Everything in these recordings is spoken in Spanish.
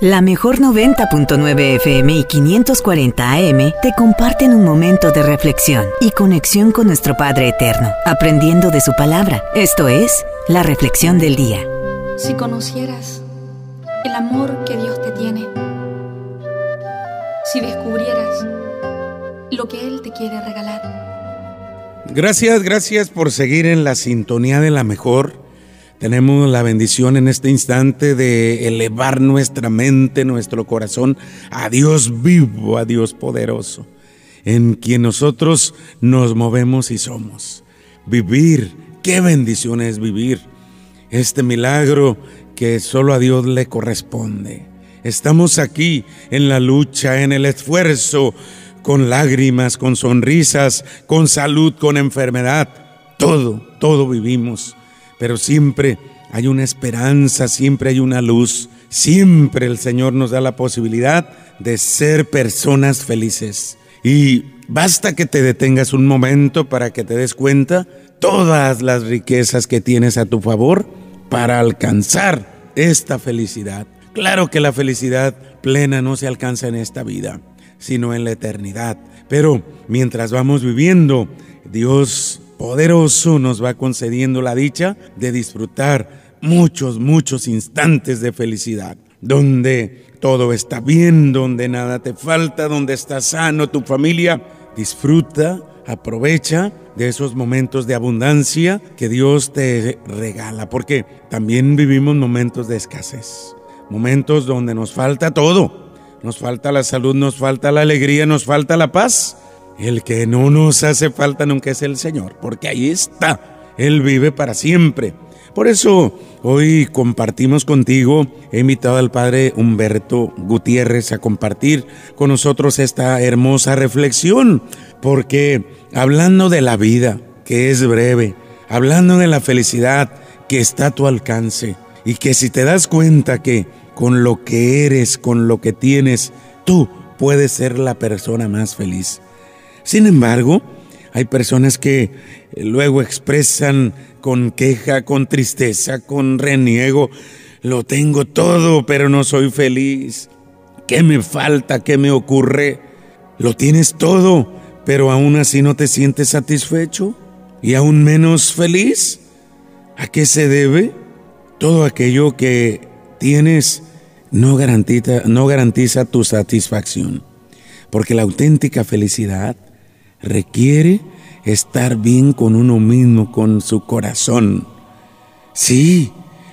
La mejor 90.9 FM y 540 AM te comparten un momento de reflexión y conexión con nuestro Padre Eterno, aprendiendo de su palabra. Esto es la reflexión del día. Si conocieras el amor que Dios te tiene, si descubrieras lo que Él te quiere regalar. Gracias, gracias por seguir en la sintonía de la mejor. Tenemos la bendición en este instante de elevar nuestra mente, nuestro corazón a Dios vivo, a Dios poderoso, en quien nosotros nos movemos y somos. Vivir, qué bendición es vivir. Este milagro que solo a Dios le corresponde. Estamos aquí en la lucha, en el esfuerzo, con lágrimas, con sonrisas, con salud, con enfermedad. Todo, todo vivimos pero siempre hay una esperanza, siempre hay una luz, siempre el Señor nos da la posibilidad de ser personas felices. Y basta que te detengas un momento para que te des cuenta todas las riquezas que tienes a tu favor para alcanzar esta felicidad. Claro que la felicidad plena no se alcanza en esta vida, sino en la eternidad. Pero mientras vamos viviendo, Dios poderoso nos va concediendo la dicha de disfrutar muchos, muchos instantes de felicidad, donde todo está bien, donde nada te falta, donde está sano tu familia. Disfruta, aprovecha de esos momentos de abundancia que Dios te regala, porque también vivimos momentos de escasez, momentos donde nos falta todo. Nos falta la salud, nos falta la alegría, nos falta la paz. El que no nos hace falta nunca es el Señor, porque ahí está. Él vive para siempre. Por eso hoy compartimos contigo, he invitado al Padre Humberto Gutiérrez a compartir con nosotros esta hermosa reflexión, porque hablando de la vida, que es breve, hablando de la felicidad que está a tu alcance, y que si te das cuenta que con lo que eres, con lo que tienes, tú puedes ser la persona más feliz. Sin embargo, hay personas que luego expresan con queja, con tristeza, con reniego, lo tengo todo, pero no soy feliz. ¿Qué me falta? ¿Qué me ocurre? Lo tienes todo, pero aún así no te sientes satisfecho y aún menos feliz. ¿A qué se debe? Todo aquello que tienes no garantiza, no garantiza tu satisfacción, porque la auténtica felicidad requiere estar bien con uno mismo, con su corazón. Sí,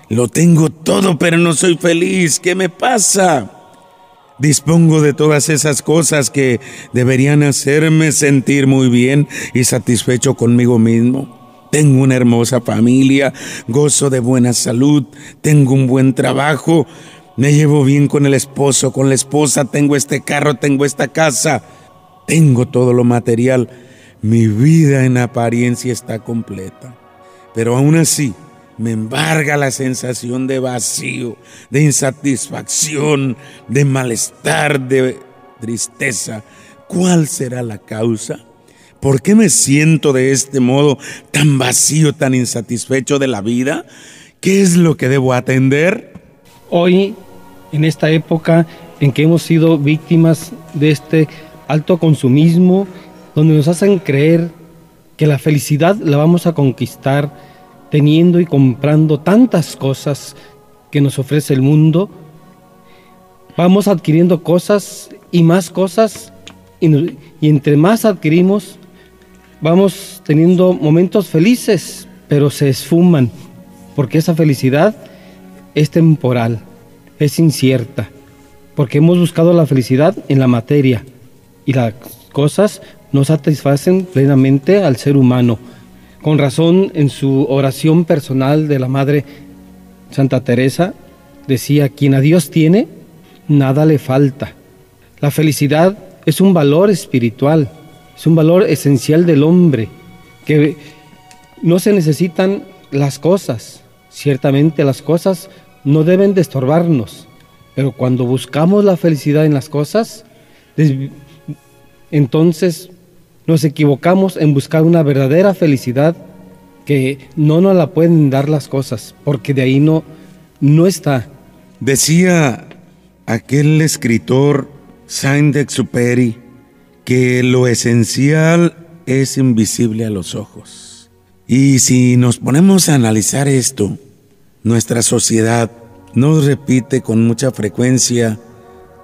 lo tengo todo, pero no soy feliz. ¿Qué me pasa? Dispongo de todas esas cosas que deberían hacerme sentir muy bien y satisfecho conmigo mismo. Tengo una hermosa familia, gozo de buena salud, tengo un buen trabajo, me llevo bien con el esposo, con la esposa, tengo este carro, tengo esta casa. Tengo todo lo material. Mi vida en apariencia está completa. Pero aún así me embarga la sensación de vacío, de insatisfacción, de malestar, de tristeza. ¿Cuál será la causa? ¿Por qué me siento de este modo tan vacío, tan insatisfecho de la vida? ¿Qué es lo que debo atender? Hoy, en esta época en que hemos sido víctimas de este alto consumismo, donde nos hacen creer que la felicidad la vamos a conquistar teniendo y comprando tantas cosas que nos ofrece el mundo. Vamos adquiriendo cosas y más cosas y, entre más adquirimos, vamos teniendo momentos felices, pero se esfuman, porque esa felicidad es temporal, es incierta, porque hemos buscado la felicidad en la materia, y las cosas no satisfacen plenamente al ser humano. Con razón, en su oración personal de la Madre Santa Teresa, decía, quien a Dios tiene, nada le falta. La felicidad es un valor espiritual, es un valor esencial del hombre, que no se necesitan las cosas. Ciertamente las cosas no deben de estorbarnos, pero cuando buscamos la felicidad en las cosas, entonces nos equivocamos en buscar una verdadera felicidad que no nos la pueden dar las cosas, porque de ahí no, no está. Decía aquel escritor Saint-Exupéry que lo esencial es invisible a los ojos. Y si nos ponemos a analizar esto, nuestra sociedad nos repite con mucha frecuencia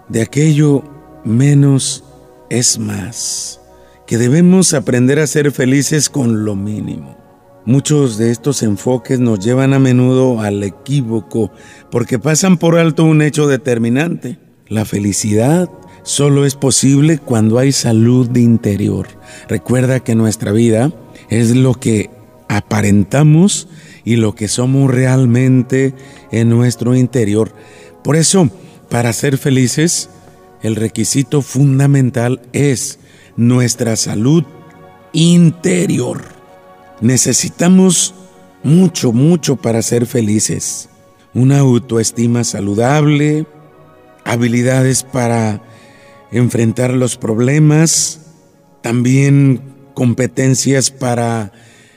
de aquello menos es más, que debemos aprender a ser felices con lo mínimo. Muchos de estos enfoques nos llevan a menudo al equívoco porque pasan por alto un hecho determinante. La felicidad solo es posible cuando hay salud de interior. Recuerda que nuestra vida es lo que aparentamos y lo que somos realmente en nuestro interior. Por eso, para ser felices, el requisito fundamental es nuestra salud interior. Necesitamos mucho, mucho para ser felices. Una autoestima saludable, habilidades para enfrentar los problemas, también competencias para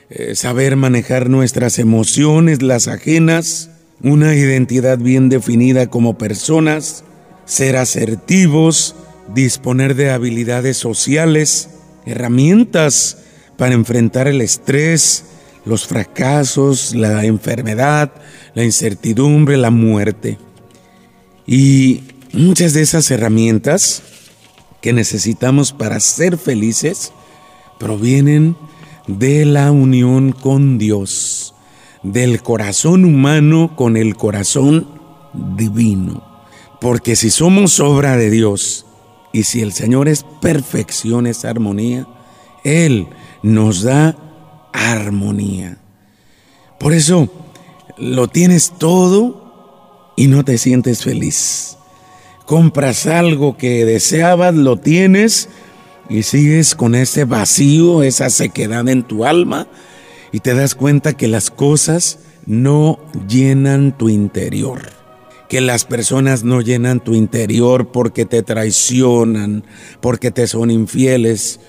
eh, saber manejar nuestras emociones, las ajenas, una identidad bien definida como personas, ser asertivos, disponer de habilidades sociales, herramientas para enfrentar el estrés, los fracasos, la enfermedad, la incertidumbre, la muerte. Y muchas de esas herramientas que necesitamos para ser felices provienen de la unión con Dios, del corazón humano con el corazón divino. Porque si somos obra de Dios y si el Señor es perfección, es armonía, Él nos da armonía. Por eso lo tienes todo y no te sientes feliz. Compras algo que deseabas, lo tienes y sigues con ese vacío, esa sequedad en tu alma y te das cuenta que las cosas no llenan tu interior, que las personas no llenan tu interior porque te traicionan, porque te son infieles,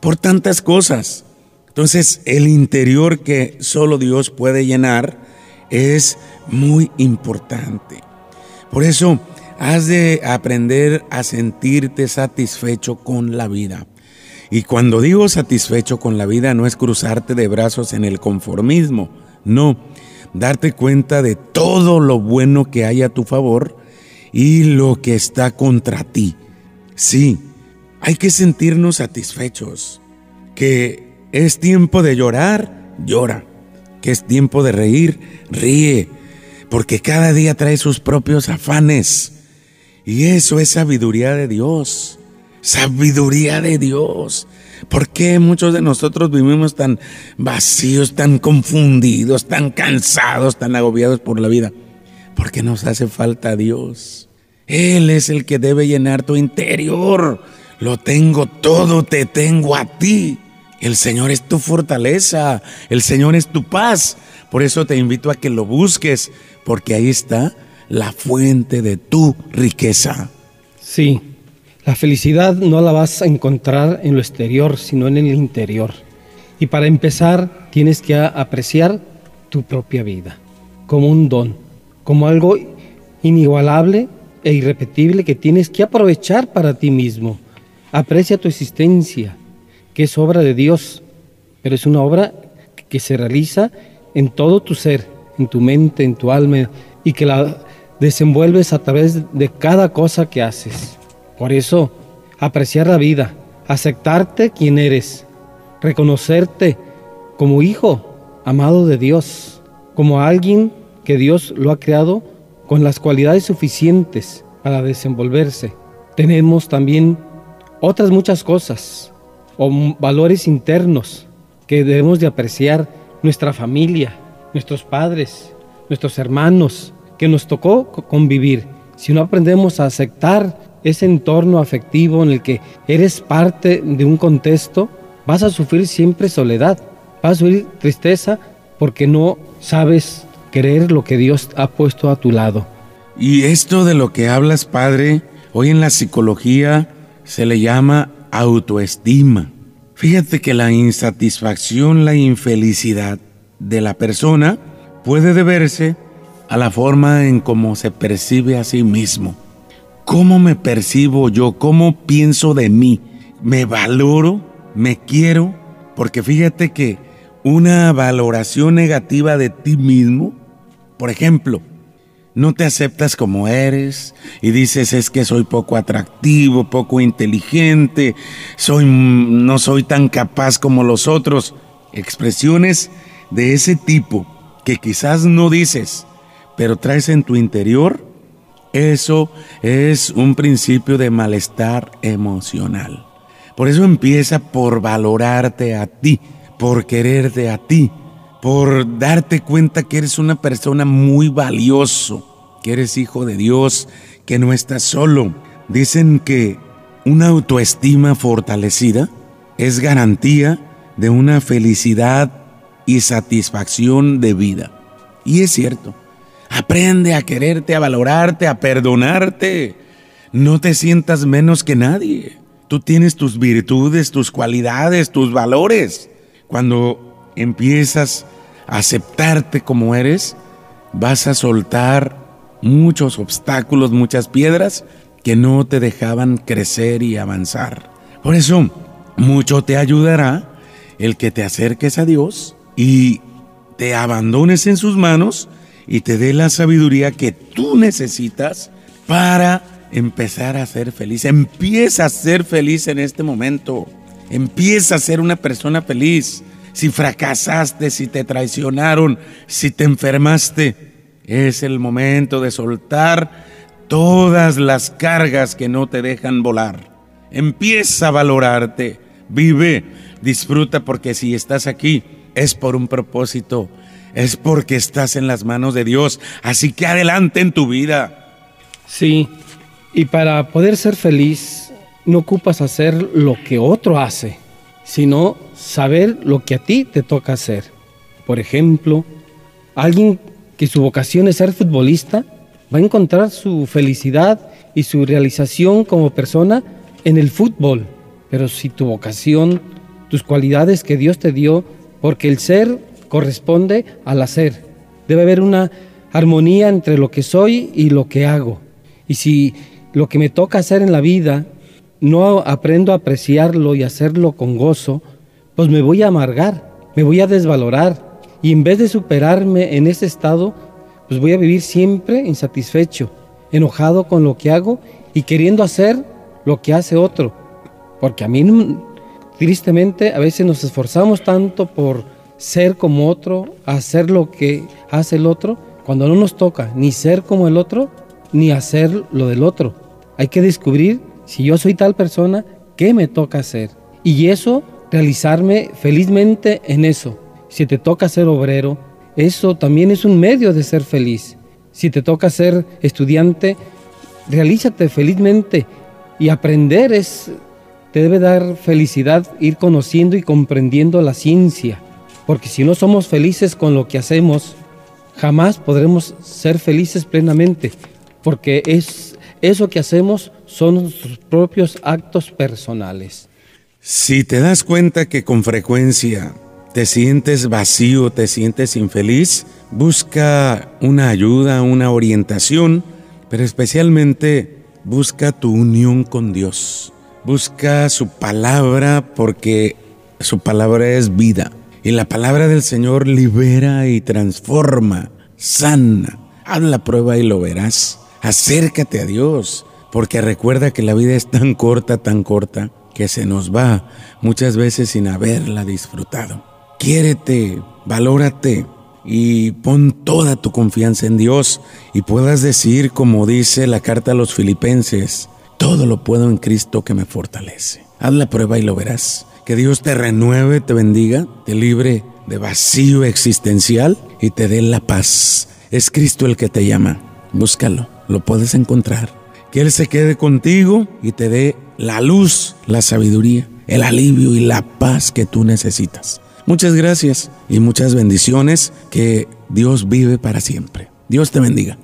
por tantas cosas. Entonces el interior que solo Dios puede llenar es muy importante. Por eso, Has de aprender a sentirte satisfecho con la vida. Y cuando digo satisfecho con la vida no es cruzarte de brazos en el conformismo, no, darte cuenta de todo lo bueno que hay a tu favor y lo que está contra ti. Sí, hay que sentirnos satisfechos, que es tiempo de llorar, llora, que es tiempo de reír, ríe, porque cada día trae sus propios afanes. Y eso es sabiduría de Dios. Sabiduría de Dios. ¿Por qué muchos de nosotros vivimos tan vacíos, tan confundidos, tan cansados, tan agobiados por la vida? Porque nos hace falta Dios. Él es el que debe llenar tu interior. Lo tengo todo, te tengo a ti. El Señor es tu fortaleza, el Señor es tu paz. Por eso te invito a que lo busques, porque ahí está la fuente de tu riqueza. Sí, la felicidad no la vas a encontrar en lo exterior, sino en el interior. Y para empezar, tienes que apreciar tu propia vida como un don, como algo inigualable e irrepetible que tienes que aprovechar para ti mismo. Aprecia tu existencia, que es obra de Dios, pero es una obra que se realiza en todo tu ser, en tu mente, en tu alma, y que la desenvuelves a través de cada cosa que haces. Por eso, apreciar la vida, aceptarte quien eres, reconocerte como hijo amado de Dios, como alguien que Dios lo ha creado con las cualidades suficientes para desenvolverse. Tenemos también otras muchas cosas o valores internos que debemos de apreciar, nuestra familia, nuestros padres, nuestros hermanos, que nos tocó convivir, si no aprendemos a aceptar ese entorno afectivo en el que eres parte de un contexto, vas a sufrir siempre soledad, vas a sufrir tristeza porque no sabes querer lo que Dios ha puesto a tu lado. Y esto de lo que hablas, Padre, hoy en la psicología se le llama autoestima. Fíjate que la insatisfacción, la infelicidad de la persona puede deberse a la forma en cómo se percibe a sí mismo. ¿Cómo me percibo yo? ¿Cómo pienso de mí? ¿Me valoro? ¿Me quiero? Porque fíjate que una valoración negativa de ti mismo, por ejemplo, no te aceptas como eres y dices es que soy poco atractivo, poco inteligente, soy no soy tan capaz como los otros. Expresiones de ese tipo que quizás no dices, pero traes en tu interior, eso es un principio de malestar emocional. Por eso empieza por valorarte a ti, por quererte a ti, por darte cuenta que eres una persona muy valioso, que eres hijo de Dios, que no estás solo. Dicen que una autoestima fortalecida es garantía de una felicidad y satisfacción de vida. Y es cierto, aprende a quererte, a valorarte, a perdonarte. No te sientas menos que nadie. Tú tienes tus virtudes, tus cualidades, tus valores. Cuando empiezas aceptarte como eres, vas a soltar muchos obstáculos, muchas piedras que no te dejaban crecer y avanzar. Por eso, mucho te ayudará el que te acerques a Dios y te abandones en sus manos y te dé la sabiduría que tú necesitas para empezar a ser feliz. Empieza a ser feliz en este momento. Empieza a ser una persona feliz si fracasaste, si te traicionaron, si te enfermaste, es el momento de soltar todas las cargas que no te dejan volar. Empieza a valorarte, vive, disfruta porque si estás aquí es por un propósito, es porque estás en las manos de Dios. Así que adelante en tu vida. Sí, y para poder ser feliz no ocupas hacer lo que otro hace sino saber lo que a ti te toca hacer. Por ejemplo, alguien que su vocación es ser futbolista va a encontrar su felicidad y su realización como persona en el fútbol. Pero si tu vocación, tus cualidades que Dios te dio, porque el ser corresponde al hacer. Debe haber una armonía entre lo que soy y lo que hago. Y si lo que me toca hacer en la vida no aprendo a apreciarlo y hacerlo con gozo, pues me voy a amargar, me voy a desvalorar y en vez de superarme en ese estado, pues voy a vivir siempre insatisfecho, enojado con lo que hago y queriendo hacer lo que hace otro. Porque a mí, tristemente, a veces nos esforzamos tanto por ser como otro, hacer lo que hace el otro, cuando no nos toca ni ser como el otro, ni hacer lo del otro. Hay que descubrir si yo soy tal persona, ¿qué me toca hacer? Y eso, realizarme felizmente en eso. Si te toca ser obrero, eso también es un medio de ser feliz. Si te toca ser estudiante, realízate felizmente y aprender es te debe dar felicidad ir conociendo y comprendiendo la ciencia, porque si no somos felices con lo que hacemos, jamás podremos ser felices plenamente, porque es eso que hacemos son nuestros propios actos personales. Si te das cuenta que con frecuencia te sientes vacío, te sientes infeliz, busca una ayuda, una orientación, pero especialmente busca tu unión con Dios. Busca su palabra porque su palabra es vida. Y la palabra del Señor libera y transforma, sana. Haz la prueba y lo verás. Acércate a Dios. Porque recuerda que la vida es tan corta, tan corta, que se nos va muchas veces sin haberla disfrutado. Quiérete, valórate y pon toda tu confianza en Dios y puedas decir, como dice la carta a los filipenses, todo lo puedo en Cristo que me fortalece. Haz la prueba y lo verás. Que Dios te renueve, te bendiga, te libre de vacío existencial y te dé la paz. Es Cristo el que te llama. Búscalo, lo puedes encontrar. Que Él se quede contigo y te dé la luz, la sabiduría, el alivio y la paz que tú necesitas. Muchas gracias y muchas bendiciones. Que Dios vive para siempre. Dios te bendiga.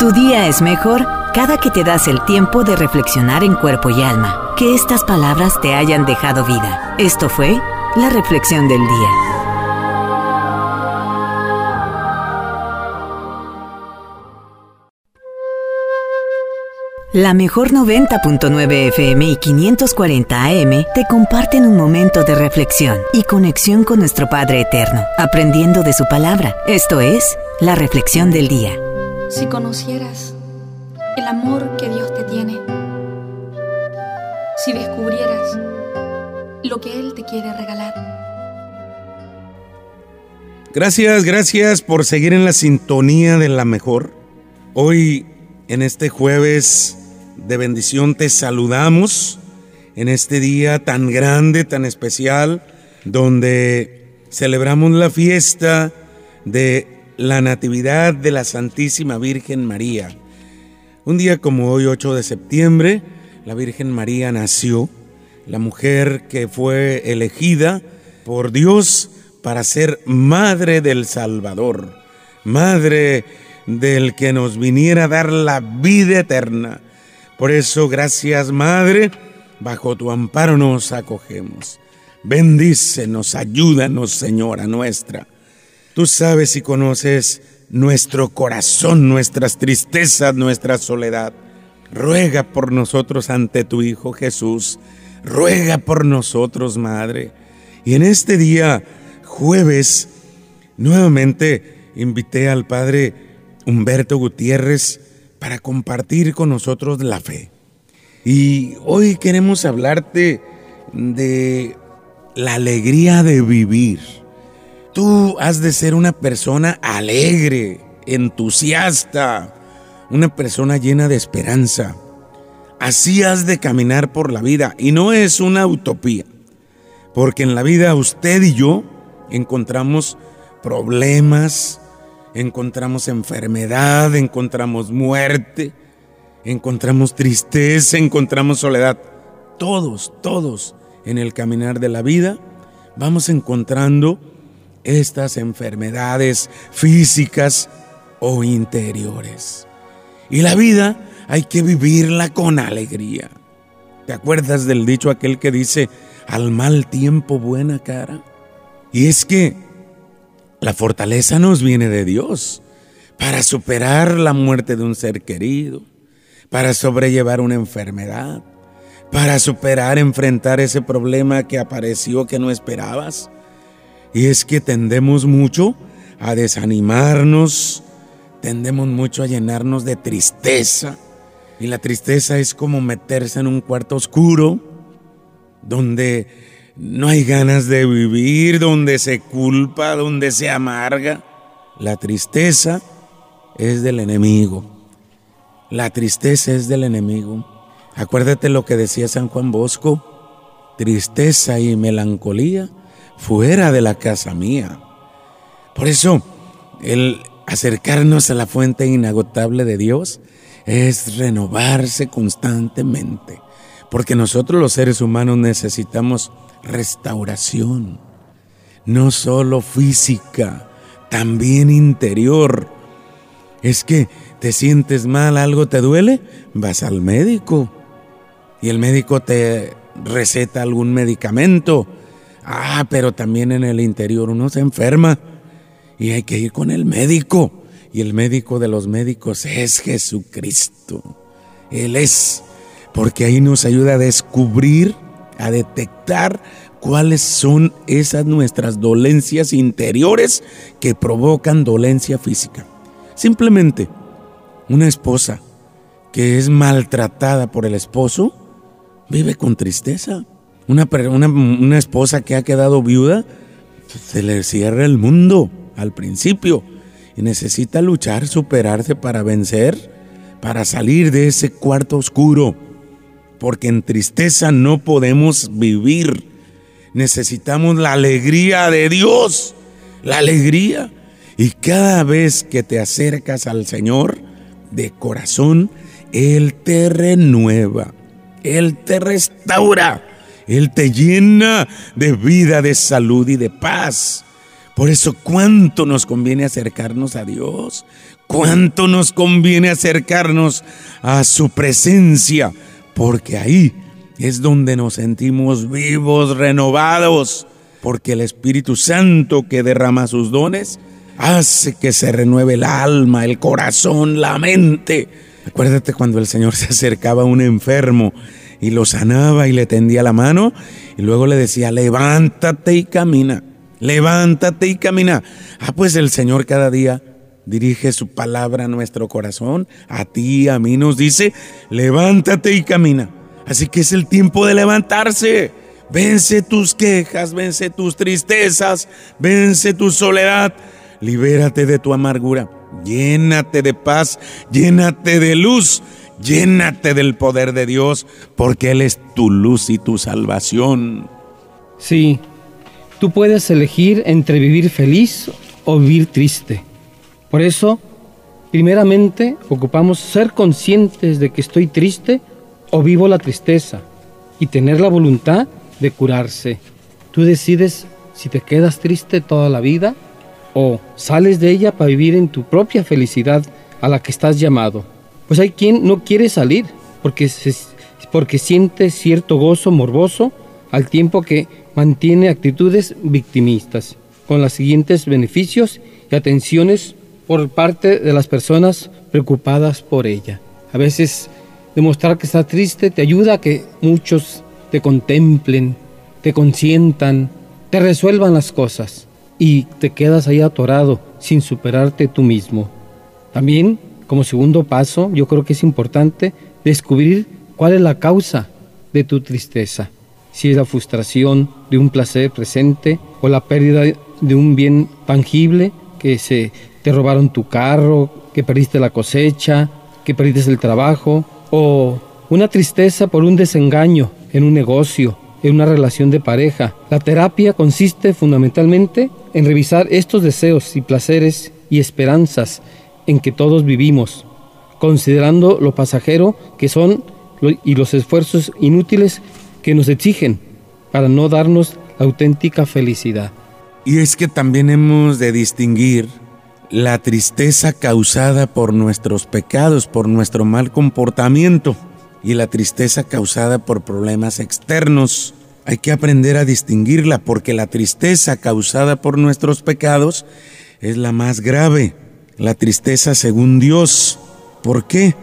Tu día es mejor cada que te das el tiempo de reflexionar en cuerpo y alma. Que estas palabras te hayan dejado vida. Esto fue la reflexión del día. La mejor 90.9 FM y 540 AM te comparten un momento de reflexión y conexión con nuestro Padre Eterno, aprendiendo de su palabra. Esto es la reflexión del día. Si conocieras el amor que Dios te tiene, si descubrieras lo que Él te quiere regalar. Gracias, gracias por seguir en la sintonía de la mejor. Hoy, en este jueves de bendición te saludamos en este día tan grande, tan especial, donde celebramos la fiesta de la Natividad de la Santísima Virgen María. Un día como hoy, 8 de septiembre, la Virgen María nació, la mujer que fue elegida por Dios para ser madre del Salvador, madre del que nos viniera a dar la vida eterna. Por eso, gracias Madre, bajo tu amparo nos acogemos. Bendícenos, ayúdanos, Señora nuestra. Tú sabes y conoces nuestro corazón, nuestras tristezas, nuestra soledad. Ruega por nosotros ante tu Hijo Jesús. Ruega por nosotros, Madre. Y en este día, jueves, nuevamente invité al Padre Humberto Gutiérrez para compartir con nosotros la fe. Y hoy queremos hablarte de la alegría de vivir. Tú has de ser una persona alegre, entusiasta, una persona llena de esperanza. Así has de caminar por la vida y no es una utopía, porque en la vida usted y yo encontramos problemas, encontramos enfermedad, encontramos muerte, encontramos tristeza, encontramos soledad. Todos, todos en el caminar de la vida vamos encontrando estas enfermedades físicas o interiores. Y la vida hay que vivirla con alegría. ¿Te acuerdas del dicho aquel que dice, al mal tiempo buena cara? Y es que la fortaleza nos viene de Dios para superar la muerte de un ser querido, para sobrellevar una enfermedad, para superar, enfrentar ese problema que apareció que no esperabas. Y es que tendemos mucho a desanimarnos, tendemos mucho a llenarnos de tristeza. Y la tristeza es como meterse en un cuarto oscuro donde no hay ganas de vivir, donde se culpa, donde se amarga. La tristeza es del enemigo. La tristeza es del enemigo. Acuérdate lo que decía San Juan Bosco. Tristeza y melancolía fuera de la casa mía. Por eso, el acercarnos a la fuente inagotable de Dios es renovarse constantemente. Porque nosotros los seres humanos necesitamos restauración, no solo física, también interior. Es que te sientes mal, algo te duele, vas al médico y el médico te receta algún medicamento. Ah, pero también en el interior uno se enferma y hay que ir con el médico. Y el médico de los médicos es Jesucristo. Él es, porque ahí nos ayuda a descubrir a detectar cuáles son esas nuestras dolencias interiores que provocan dolencia física. Simplemente una esposa que es maltratada por el esposo vive con tristeza. Una, una, esposa que ha quedado viuda se le cierra el mundo al principio y necesita luchar, superarse para vencer, para salir de ese cuarto oscuro porque en tristeza no podemos vivir. Necesitamos la alegría de Dios, la alegría. Y cada vez que te acercas al Señor de corazón, Él te renueva, Él te restaura, Él te llena de vida, de salud y de paz. Por eso, ¿cuánto nos conviene acercarnos a Dios? ¿Cuánto nos conviene acercarnos a su presencia? porque ahí es donde nos sentimos vivos, renovados, porque el Espíritu Santo que derrama sus dones hace que se renueve el alma, el corazón, la mente, Acuérdate cuando el Señor se acercaba a un enfermo y lo sanaba y le tendía la mano y luego le decía, levántate y camina, levántate y camina. Ah, pues el Señor cada día dirige su palabra a nuestro corazón, a ti, a mí nos dice, levántate y camina. Así que es el tiempo de levantarse. Vence tus quejas, vence tus tristezas, vence tu soledad, libérate de tu amargura, llénate de paz, llénate de luz, llénate del poder de Dios, porque Él es tu luz y tu salvación. Sí, tú puedes elegir entre vivir feliz o vivir triste. Por eso, primeramente, ocupamos ser conscientes de que estoy triste o vivo la tristeza y tener la voluntad de curarse. Tú decides si te quedas triste toda la vida o sales de ella para vivir en tu propia felicidad a la que estás llamado. Pues hay quien no quiere salir porque, porque siente cierto gozo morboso al tiempo que mantiene actitudes victimistas, con los siguientes beneficios y atenciones por parte de las personas preocupadas por ella. A veces demostrar que está triste te ayuda a que muchos te contemplen, te consientan, te resuelvan las cosas y te quedas ahí atorado sin superarte tú mismo. También, como segundo paso, yo creo que es importante descubrir cuál es la causa de tu tristeza. Si es la frustración de un placer presente o la pérdida de un bien tangible, que se te robaron tu carro, que perdiste la cosecha, que perdiste el trabajo, o una tristeza por un desengaño en un negocio, en una relación de pareja. La terapia consiste fundamentalmente en revisar estos deseos y placeres y esperanzas en que todos vivimos, considerando lo pasajero que son y los esfuerzos inútiles que nos exigen para no darnos la auténtica felicidad. Y es que también hemos de distinguir la tristeza causada por nuestros pecados, por nuestro mal comportamiento y la tristeza causada por problemas externos. Hay que aprender a distinguirla porque la tristeza causada por nuestros pecados es la más grave, la tristeza según Dios. ¿Por qué?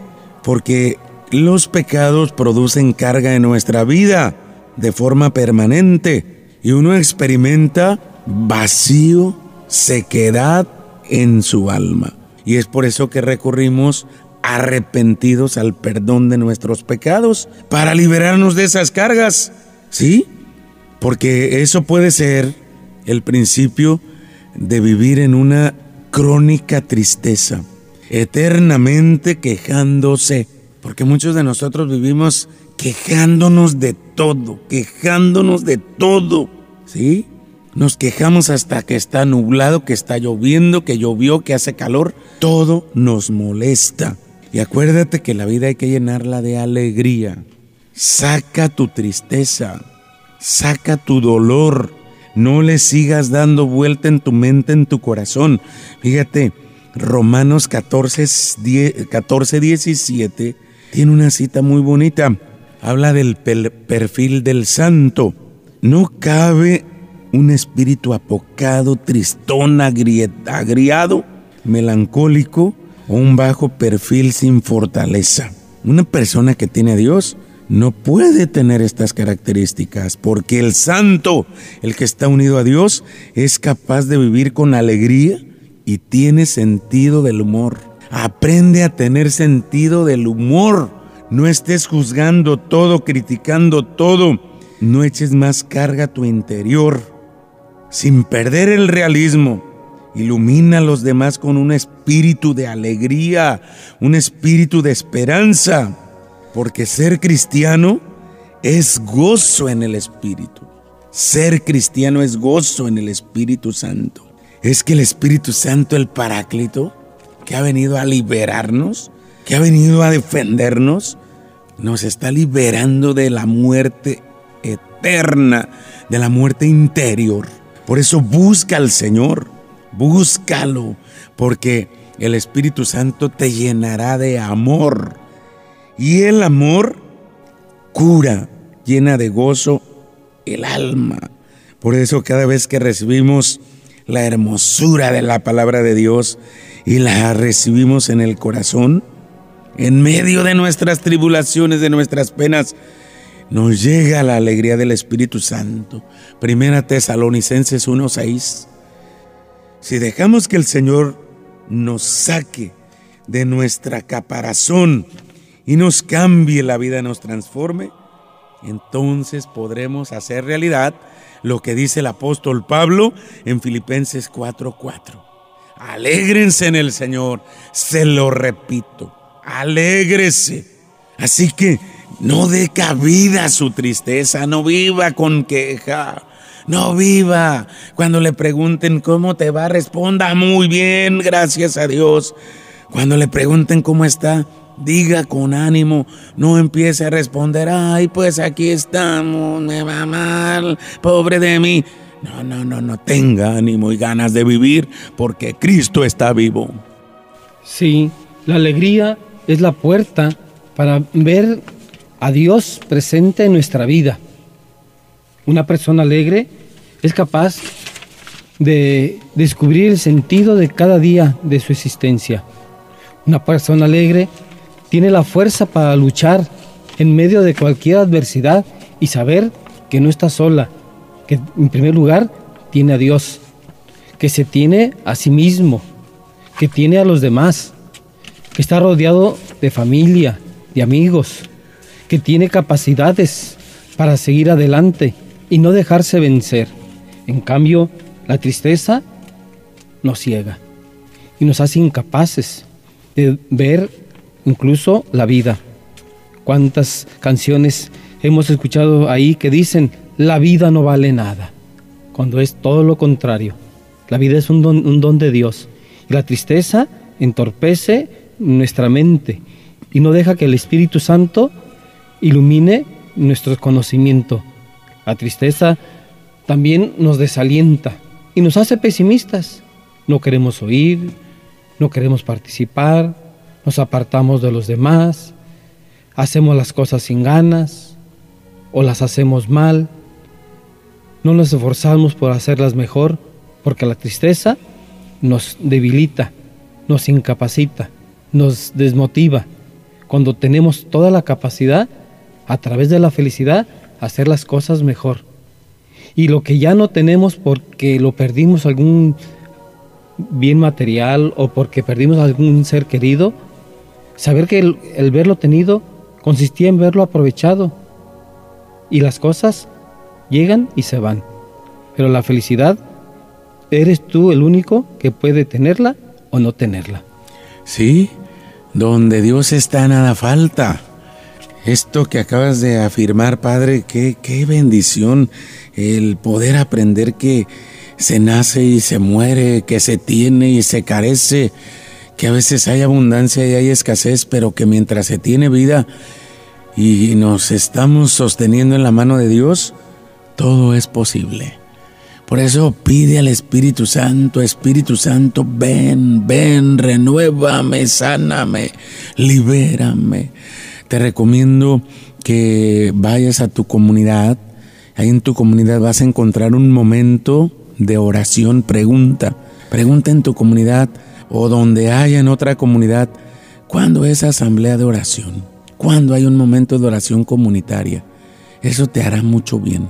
Porque los pecados producen carga en nuestra vida de forma permanente y uno experimenta vacío, sequedad, en su alma. Y es por eso que recurrimos arrepentidos al perdón de nuestros pecados para liberarnos de esas cargas. ¿Sí? Porque eso puede ser el principio de vivir en una crónica tristeza, eternamente quejándose. Porque muchos de nosotros vivimos quejándonos de todo, quejándonos de todo. ¿Sí? Nos quejamos hasta que está nublado, que está lloviendo, que llovió, que hace calor. Todo nos molesta. Y acuérdate que la vida hay que llenarla de alegría. Saca tu tristeza, saca tu dolor. No le sigas dando vuelta en tu mente, en tu corazón. Fíjate, Romanos 14, 14 17 tiene una cita muy bonita. Habla del perfil del santo. No cabe un espíritu apocado, tristón, agriado, melancólico o un bajo perfil sin fortaleza. Una persona que tiene a Dios no puede tener estas características porque el santo, el que está unido a Dios, es capaz de vivir con alegría y tiene sentido del humor. Aprende a tener sentido del humor. No estés juzgando todo, criticando todo. No eches más carga a tu interior sin perder el realismo. Ilumina a los demás con un espíritu de alegría, un espíritu de esperanza, porque ser cristiano es gozo en el Espíritu. Ser cristiano es gozo en el Espíritu Santo. Es que el Espíritu Santo, el Paráclito, que ha venido a liberarnos, que ha venido a defendernos, nos está liberando de la muerte eterna, de la muerte interior. Por eso busca al Señor, búscalo, porque el Espíritu Santo te llenará de amor. Y el amor cura, llena de gozo el alma. Por eso cada vez que recibimos la hermosura de la palabra de Dios y la recibimos en el corazón, en medio de nuestras tribulaciones, de nuestras penas, nos llega la alegría del Espíritu Santo. Primera Tesalonicenses 1:6. Si dejamos que el Señor nos saque de nuestra caparazón y nos cambie la vida, nos transforme, entonces podremos hacer realidad lo que dice el apóstol Pablo en Filipenses 4:4. Alégrense en el Señor, se lo repito, alégrese. Así que no dé cabida a su tristeza, no viva con queja. No viva. Cuando le pregunten cómo te va, responda muy bien, gracias a Dios. Cuando le pregunten cómo está, diga con ánimo, no empiece a responder, ay, pues aquí estamos, me va mal, pobre de mí. No, no, no, no tenga ánimo y ganas de vivir porque Cristo está vivo. Sí, la alegría es la puerta para ver a Dios presente en nuestra vida. Una persona alegre es capaz de descubrir el sentido de cada día de su existencia. Una persona alegre tiene la fuerza para luchar en medio de cualquier adversidad y saber que no está sola, que en primer lugar tiene a Dios, que se tiene a sí mismo, que tiene a los demás, que está rodeado de familia, de amigos, que tiene capacidades para seguir adelante y no dejarse vencer. En cambio, la tristeza nos ciega y nos hace incapaces de ver incluso la vida. ¿Cuántas canciones hemos escuchado ahí que dicen, la vida no vale nada, cuando es todo lo contrario. La vida es un don, de Dios. Y la tristeza entorpece nuestra mente y no deja que el Espíritu Santo ilumine nuestro conocimiento. La tristeza también nos desalienta y nos hace pesimistas. No queremos oír, no queremos participar, nos apartamos de los demás, hacemos las cosas sin ganas o las hacemos mal. No nos esforzamos por hacerlas mejor porque la tristeza nos debilita, nos incapacita, nos desmotiva. Cuando tenemos toda la capacidad, a través de la felicidad, hacer las cosas mejor. Y lo que ya no tenemos porque lo perdimos algún bien material o porque perdimos algún ser querido, saber que el, verlo tenido consistía en verlo aprovechado. Y las cosas llegan y se van. Pero la felicidad, eres tú el único que puede tenerla o no tenerla. Sí, donde Dios está nada falta. Esto que acabas de afirmar, Padre, qué, qué bendición el poder aprender que se nace y se muere, que se tiene y se carece, que a veces hay abundancia y hay escasez, pero que mientras se tiene vida y nos estamos sosteniendo en la mano de Dios, todo es posible. Por eso pide al Espíritu Santo, Espíritu Santo, ven, ven, renuévame, sáname, libérame. Te recomiendo que vayas a tu comunidad. Ahí en tu comunidad vas a encontrar un momento de oración. Pregunta, pregunta en tu comunidad o donde haya en otra comunidad, ¿cuándo es asamblea de oración? ¿Cuándo hay un momento de oración comunitaria? Eso te hará mucho bien.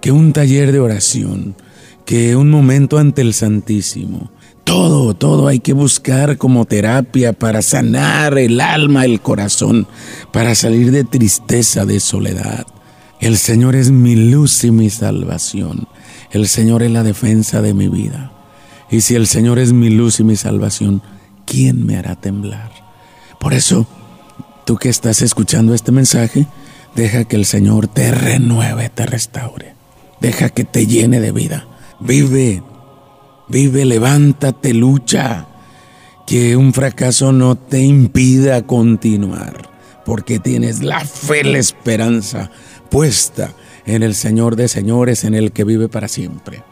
Que un taller de oración, que un momento ante el Santísimo. Todo, todo hay que buscar como terapia para sanar el alma, el corazón, para salir de tristeza, de soledad. El Señor es mi luz y mi salvación. El Señor es la defensa de mi vida. Y si el Señor es mi luz y mi salvación, ¿quién me hará temblar? Por eso, tú que estás escuchando este mensaje, deja que el Señor te renueve, te restaure. Deja que te llene de vida. Vive, vive, levántate, lucha. Que un fracaso no te impida continuar, porque tienes la fe, la esperanza puesta en el Señor de señores, en el que vive para siempre.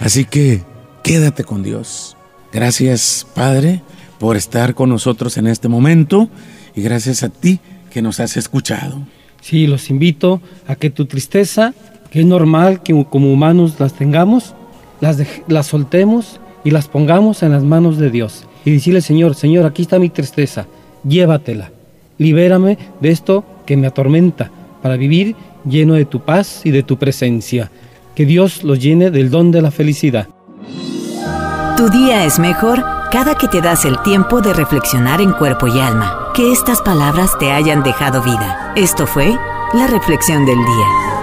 Así que quédate con Dios. Gracias, Padre, por estar con nosotros en este momento y gracias a ti que nos has escuchado. Sí, los invito a que tu tristeza que es normal que como humanos las tengamos, las, las soltemos y las pongamos en las manos de Dios. Y decirle, Señor, Señor, aquí está mi tristeza, llévatela. Libérame de esto que me atormenta para vivir lleno de tu paz y de tu presencia. Que Dios los llene del don de la felicidad. Tu día es mejor cada que te das el tiempo de reflexionar en cuerpo y alma. Que estas palabras te hayan dejado vida. Esto fue la reflexión del día.